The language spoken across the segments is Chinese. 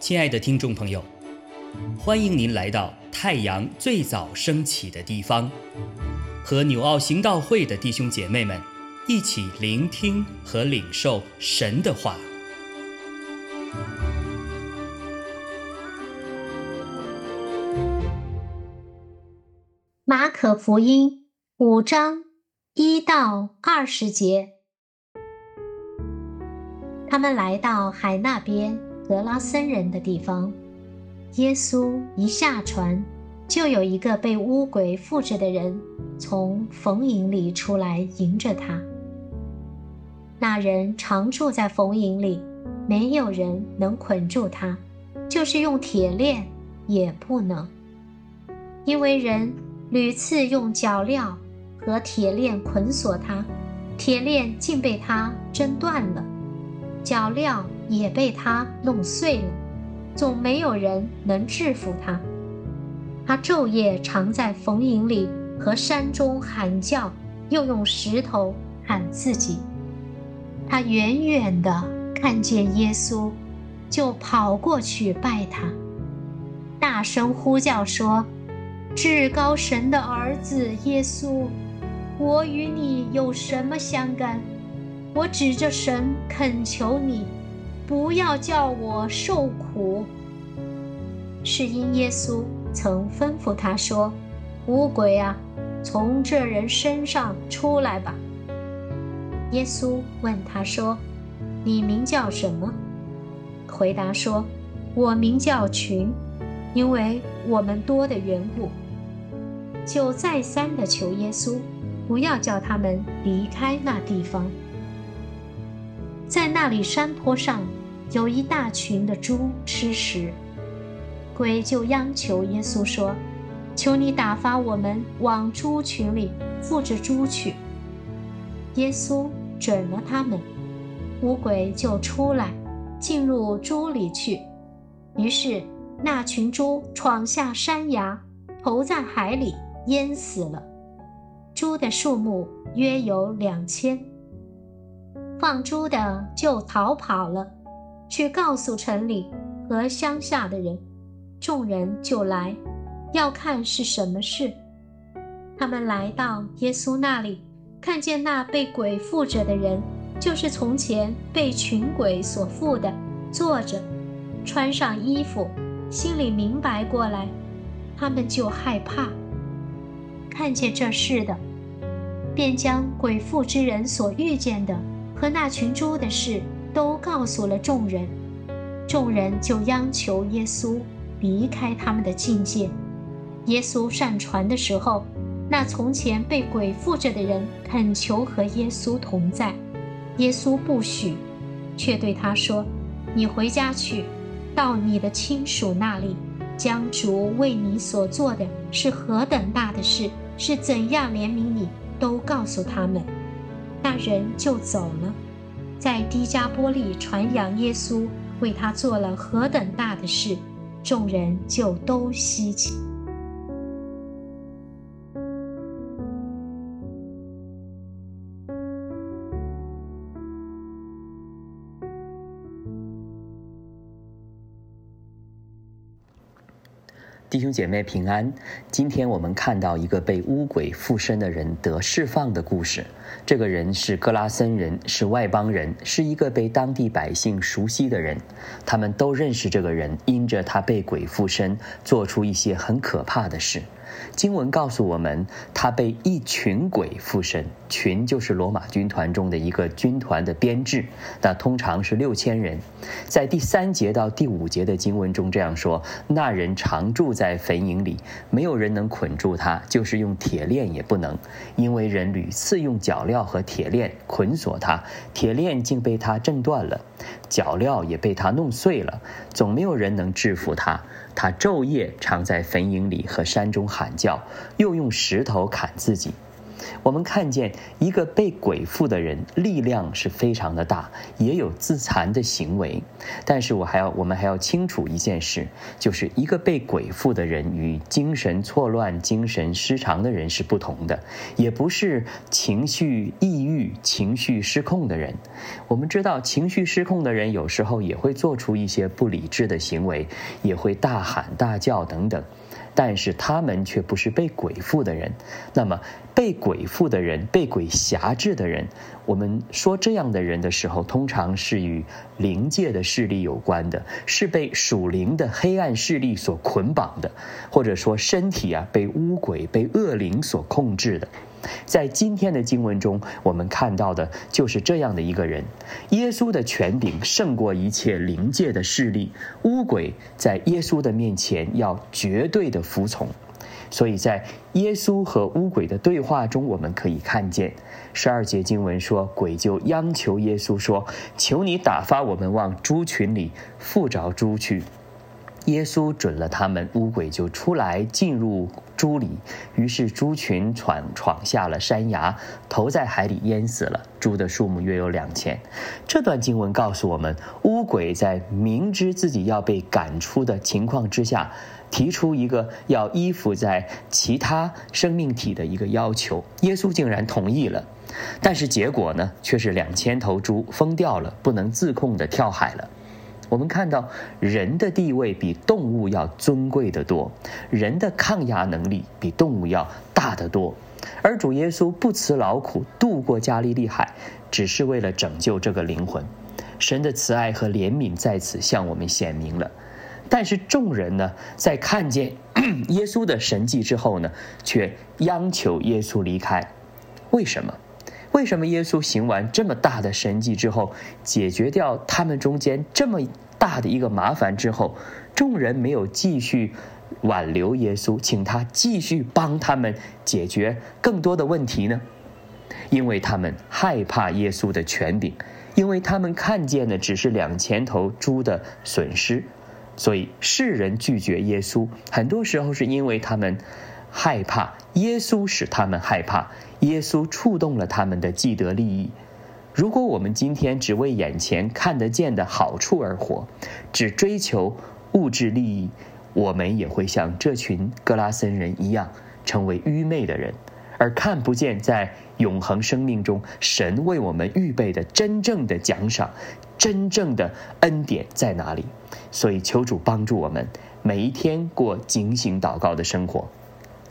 亲爱的听众朋友，欢迎您来到太阳最早升起的地方，和纽奥行道会的弟兄姐妹们一起聆听和领受神的话。马可福音五章一到二十节，他们来到海那边。格拉森人的地方，耶稣一下船，就有一个被乌鬼附着的人从坟茔里出来迎着他。那人常住在坟茔里，没有人能捆住他，就是用铁链也不能，因为人屡次用脚镣和铁链捆锁他，铁链竟被他挣断了，脚镣。也被他弄碎了，总没有人能制服他。他昼夜常在坟茔里和山中喊叫，又用石头喊自己。他远远的看见耶稣，就跑过去拜他，大声呼叫说：“至高神的儿子耶稣，我与你有什么相干？我指着神恳求你。”不要叫我受苦，是因耶稣曾吩咐他说：“乌鬼啊，从这人身上出来吧。”耶稣问他说：“你名叫什么？”回答说：“我名叫群，因为我们多的缘故。”就再三的求耶稣，不要叫他们离开那地方，在那里山坡上。有一大群的猪吃食，鬼就央求耶稣说：“求你打发我们往猪群里附着猪去。”耶稣准了他们，乌鬼就出来进入猪里去。于是那群猪闯下山崖，投在海里，淹死了。猪的数目约有两千。放猪的就逃跑了。去告诉城里和乡下的人，众人就来，要看是什么事。他们来到耶稣那里，看见那被鬼附着的人，就是从前被群鬼所附的，坐着，穿上衣服，心里明白过来，他们就害怕。看见这事的，便将鬼附之人所遇见的和那群猪的事。都告诉了众人，众人就央求耶稣离开他们的境界。耶稣上船的时候，那从前被鬼附着的人恳求和耶稣同在，耶稣不许，却对他说：“你回家去，到你的亲属那里，将主为你所做的是何等大的事，是怎样怜悯你，都告诉他们。”那人就走了。在低加波利传扬耶稣为他做了何等大的事，众人就都稀奇。弟兄姐妹平安。今天我们看到一个被巫鬼附身的人得释放的故事。这个人是格拉森人，是外邦人，是一个被当地百姓熟悉的人。他们都认识这个人，因着他被鬼附身，做出一些很可怕的事。经文告诉我们，他被一群鬼附身，群就是罗马军团中的一个军团的编制，那通常是六千人。在第三节到第五节的经文中这样说：那人常住在坟茔里，没有人能捆住他，就是用铁链也不能，因为人屡次用脚镣和铁链捆锁他，铁链竟被他挣断了，脚镣也被他弄碎了，总没有人能制服他。他昼夜常在坟茔里和山中喊叫，又用石头砍自己。我们看见一个被鬼附的人，力量是非常的大，也有自残的行为。但是我还要，我们还要清楚一件事，就是一个被鬼附的人与精神错乱、精神失常的人是不同的，也不是情绪抑郁、情绪失控的人。我们知道，情绪失控的人有时候也会做出一些不理智的行为，也会大喊大叫等等。但是他们却不是被鬼附的人，那么被鬼附的人、被鬼辖制的人，我们说这样的人的时候，通常是与灵界的势力有关的，是被属灵的黑暗势力所捆绑的，或者说身体啊被巫鬼、被恶灵所控制的。在今天的经文中，我们看到的就是这样的一个人：耶稣的权柄胜过一切灵界的势力，巫鬼在耶稣的面前要绝对的服从。所以在耶稣和巫鬼的对话中，我们可以看见十二节经文说，鬼就央求耶稣说：“求你打发我们往猪群里附着猪去。”耶稣准了他们，乌鬼就出来进入猪里，于是猪群闯闯下了山崖，投在海里淹死了。猪的数目约有两千。这段经文告诉我们，乌鬼在明知自己要被赶出的情况之下，提出一个要依附在其他生命体的一个要求。耶稣竟然同意了，但是结果呢，却是两千头猪疯掉了，不能自控的跳海了。我们看到人的地位比动物要尊贵得多，人的抗压能力比动物要大得多，而主耶稣不辞劳苦渡过加利利海，只是为了拯救这个灵魂。神的慈爱和怜悯在此向我们显明了。但是众人呢，在看见 耶稣的神迹之后呢，却央求耶稣离开。为什么？为什么耶稣行完这么大的神迹之后，解决掉他们中间这么大的一个麻烦之后，众人没有继续挽留耶稣，请他继续帮他们解决更多的问题呢？因为他们害怕耶稣的权柄，因为他们看见的只是两千头猪的损失，所以世人拒绝耶稣，很多时候是因为他们。害怕耶稣使他们害怕，耶稣触动了他们的既得利益。如果我们今天只为眼前看得见的好处而活，只追求物质利益，我们也会像这群格拉森人一样，成为愚昧的人，而看不见在永恒生命中神为我们预备的真正的奖赏、真正的恩典在哪里。所以，求主帮助我们每一天过警醒祷告的生活。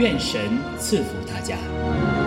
愿神赐福大家。